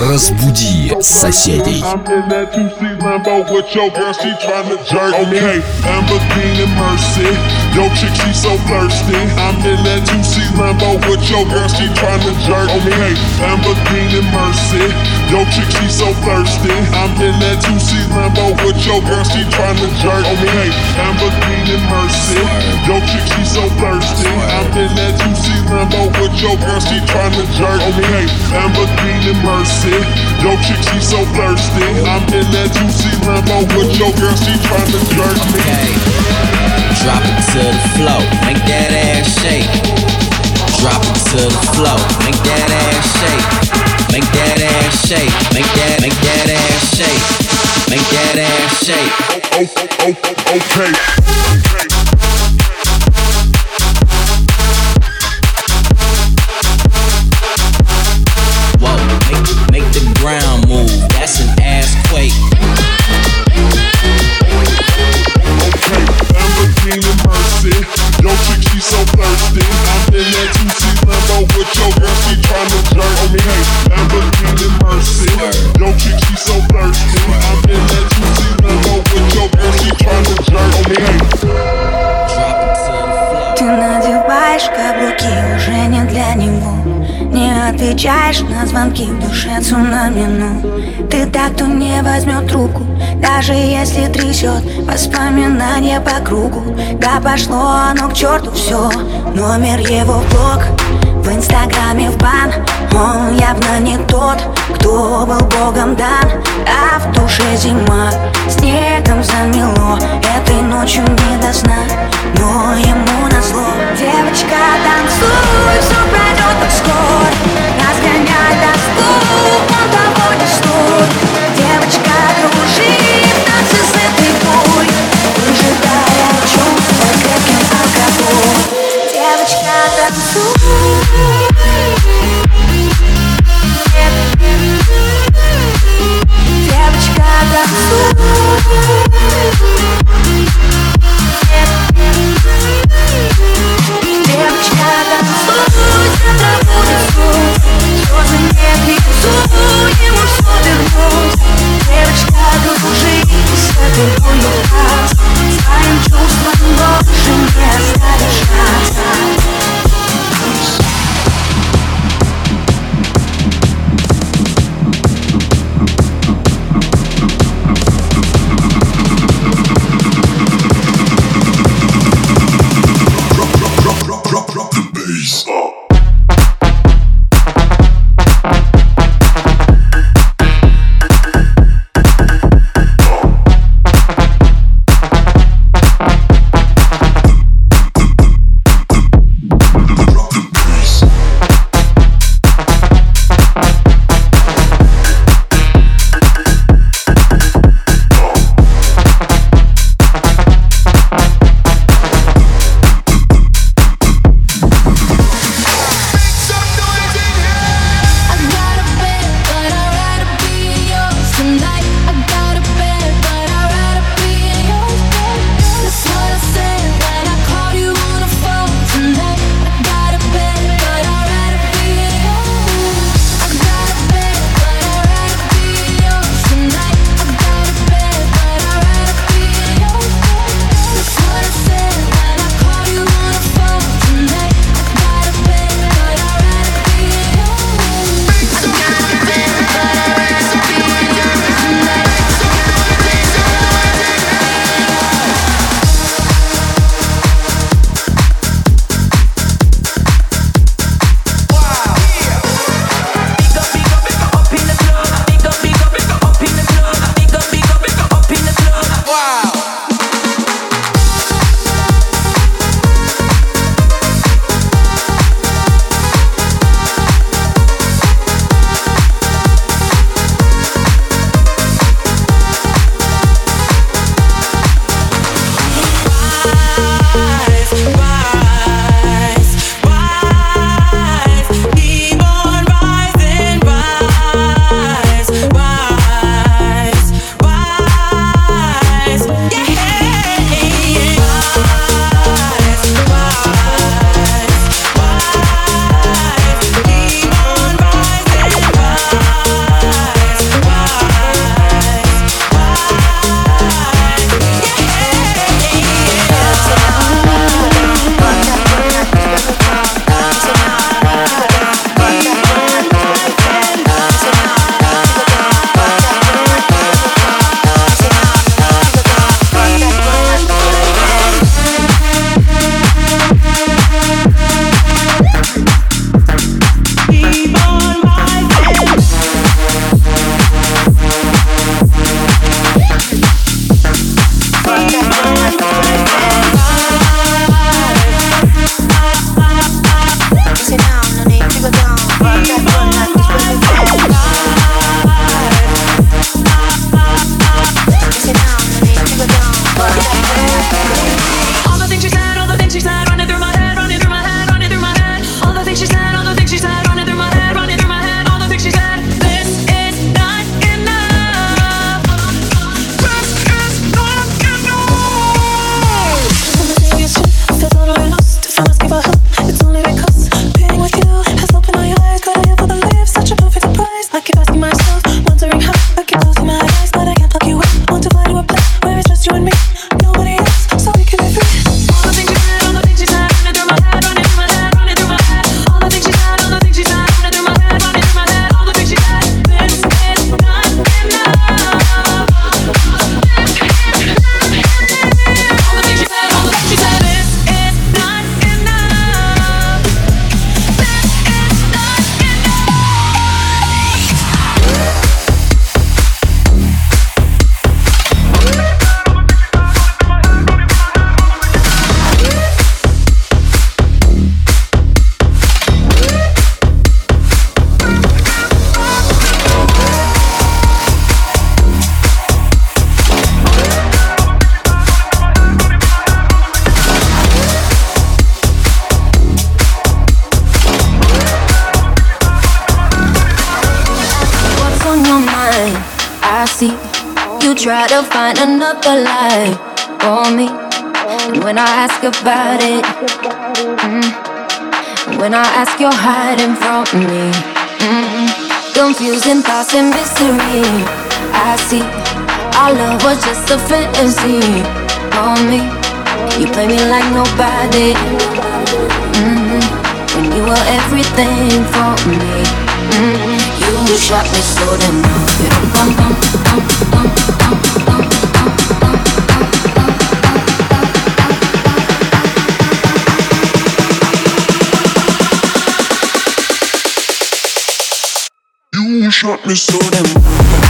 Разбуди соседей. I'm in that 2C Lambo with your girl, she tryna jerk on me. Okay, Lamborghini Mercy, yo chick, she so thirsty. I'm in that 2C Lambo with your girl, she tryna jerk on me. Lamborghini Mercy, yo chick, she so thirsty. I'm in that 2C Lambo with your girl, she tryna jerk on me. Lamborghini Mercy, yo chick, she so thirsty. I'm in that 2C Lambo with your girl, she tryna jerk on me. Lamborghini Mercy, yo chick, she so thirsty. I'm in that 2C Lambo with your girl, she tryna jerk me. Okay. Drop it to the flow, make that ass shake. Drop it to the flow, make that ass shake. Make that ass shake, make that, make that ass shake. Make that ass shake. Oh, oh, oh, oh, oh okay. Него. Не отвечаешь на звонки в душе цунами ну Ты так, кто не возьмет трубку Даже если трясет воспоминания по кругу. Да пошло оно к черту все Номер его в блог в инстаграме в бан. Он явно не тот, кто был богом дан. А в душе зима, снегом замело. Этой ночью не до сна, но ему назло. Девочка, танцуй, все пройдет так скоро. Разгоняй тоску, он try to find another life for me. And when I ask about it, mm, when I ask, you're hiding from me. Mm, confusing thoughts and mystery. I see our love was just a fantasy for me. You play me like nobody. Mm, when you were everything for me. Mm, you shot me so damn. Shot me so damn.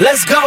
Let's go.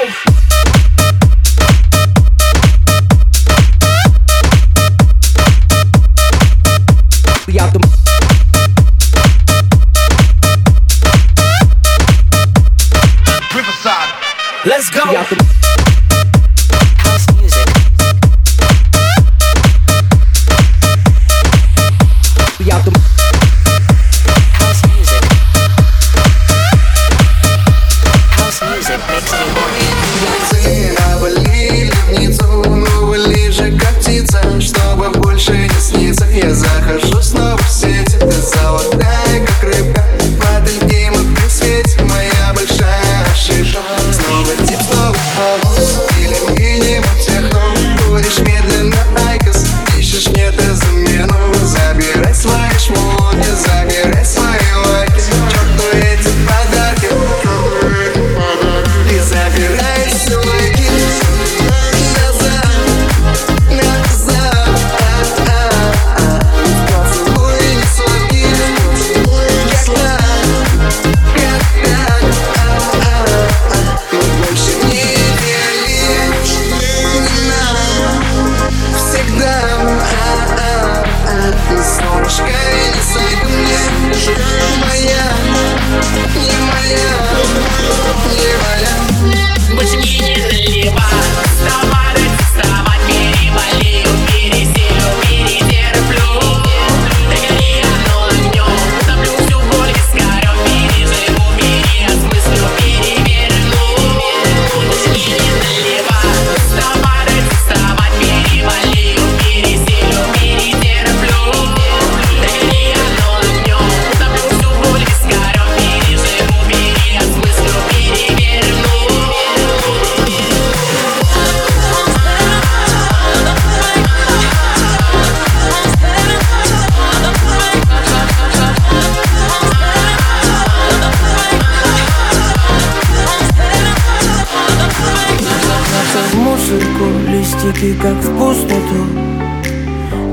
В мусорку Листики как в пустоту.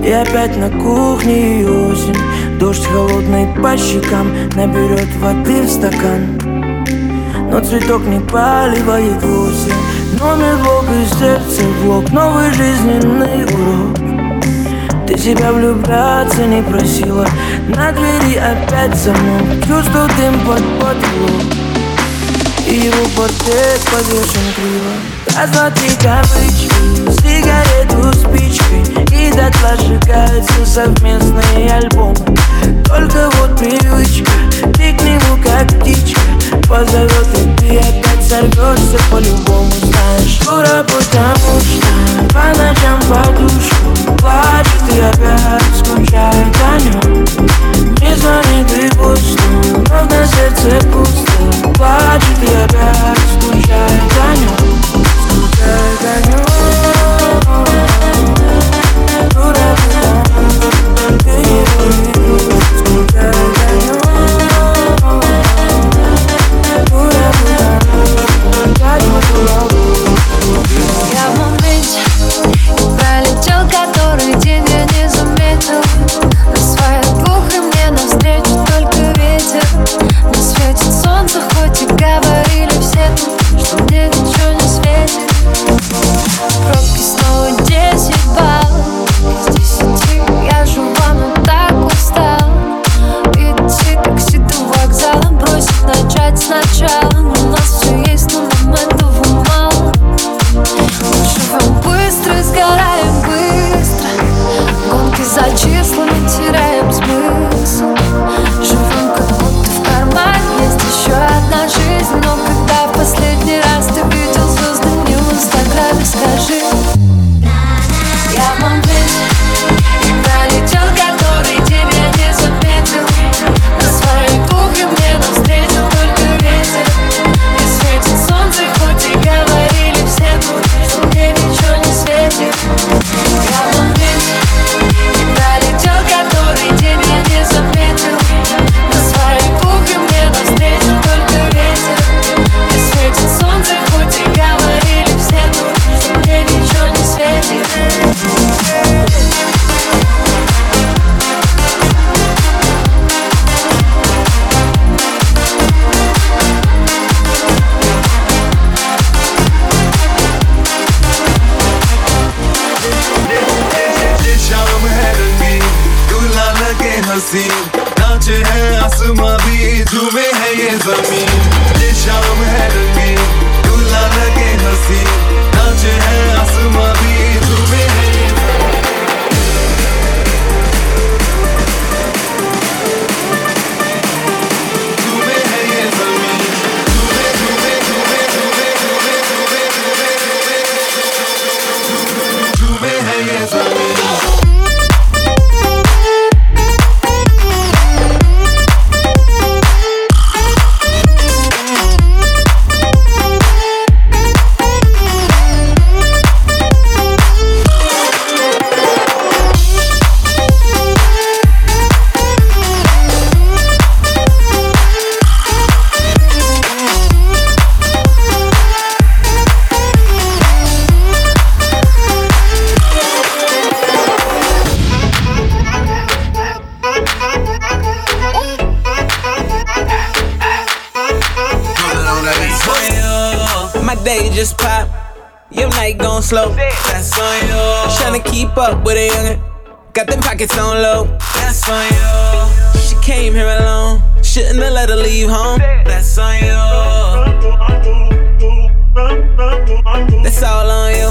И опять на кухне и осень. Дождь холодный по щекам Наберет воды в стакан. Но цветок не поливает вовсе. Номер блок и сердце блок. Новый жизненный урок. Ты себя влюбляться не просила. На двери опять замок. Чувствую дым под потолок и его портрет повешен криво. Раз, два, три кавычки Сигарету спичкой И дотла сжигаются совместные альбомы. Только вот привычка Ты к нему как птичка. Позовет и ты опять сорвешься по-любому Знаешь, дура, потому что По ночам подушку Плачет и опять скучает о нем Не звонит и пусто Но на сердце пусто Плачет и опять скучает о нем Скучает о нем Just pop. Your night gon' slow. That's on you. Tryna keep up with a youngin'. Got them pockets on low. That's on you. She came here alone. Shouldn't have let her leave home. That's on you. That's all on you.